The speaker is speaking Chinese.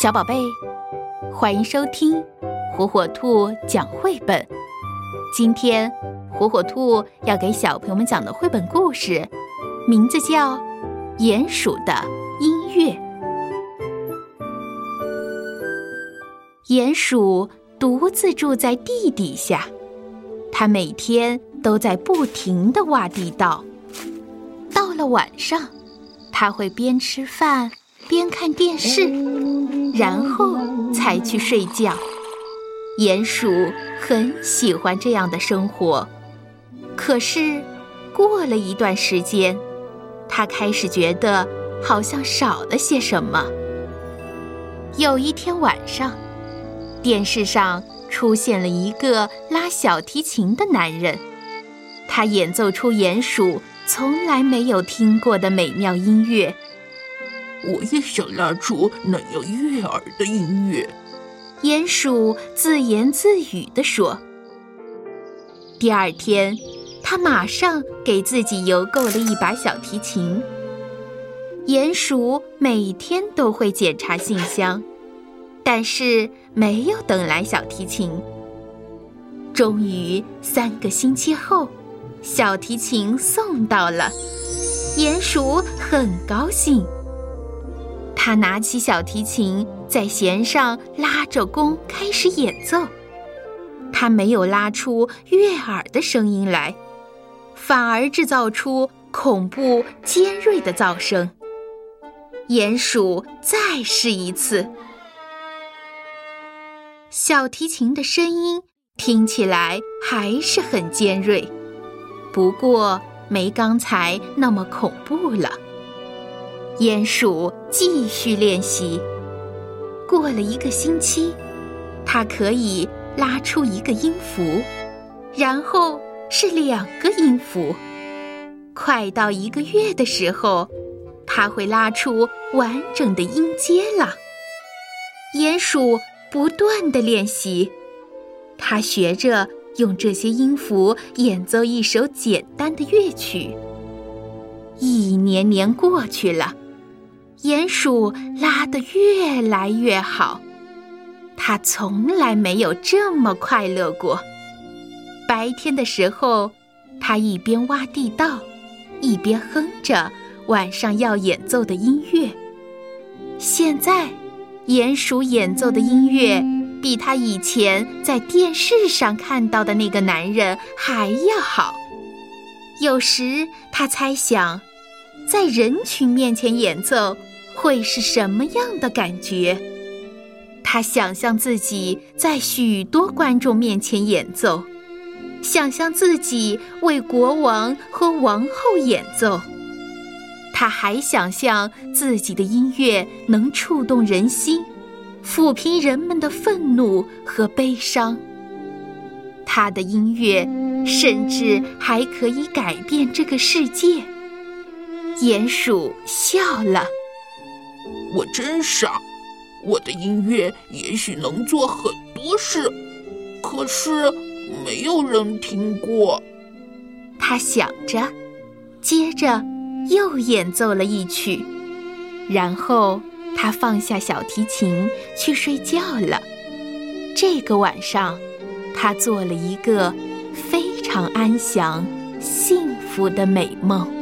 小宝贝，欢迎收听火火兔讲绘本。今天，火火兔要给小朋友们讲的绘本故事，名字叫《鼹鼠的音乐》。鼹鼠独自住在地底下，它每天都在不停的挖地道。到了晚上，它会边吃饭边看电视。然后才去睡觉。鼹鼠很喜欢这样的生活，可是过了一段时间，它开始觉得好像少了些什么。有一天晚上，电视上出现了一个拉小提琴的男人，他演奏出鼹鼠从来没有听过的美妙音乐。我也想拉出那样悦耳的音乐，鼹鼠自言自语地说。第二天，他马上给自己邮购了一把小提琴。鼹鼠每天都会检查信箱，但是没有等来小提琴。终于，三个星期后，小提琴送到了，鼹鼠很高兴。他拿起小提琴，在弦上拉着弓，开始演奏。他没有拉出悦耳的声音来，反而制造出恐怖尖锐的噪声。鼹鼠再试一次，小提琴的声音听起来还是很尖锐，不过没刚才那么恐怖了。鼹鼠继续练习。过了一个星期，它可以拉出一个音符，然后是两个音符。快到一个月的时候，它会拉出完整的音阶了。鼹鼠不断的练习，它学着用这些音符演奏一首简单的乐曲。一年年过去了。鼹鼠拉得越来越好，它从来没有这么快乐过。白天的时候，它一边挖地道，一边哼着晚上要演奏的音乐。现在，鼹鼠演奏的音乐比他以前在电视上看到的那个男人还要好。有时，他猜想，在人群面前演奏。会是什么样的感觉？他想象自己在许多观众面前演奏，想象自己为国王和王后演奏。他还想象自己的音乐能触动人心，抚平人们的愤怒和悲伤。他的音乐甚至还可以改变这个世界。鼹鼠笑了。我真傻，我的音乐也许能做很多事，可是没有人听过。他想着，接着又演奏了一曲，然后他放下小提琴去睡觉了。这个晚上，他做了一个非常安详、幸福的美梦。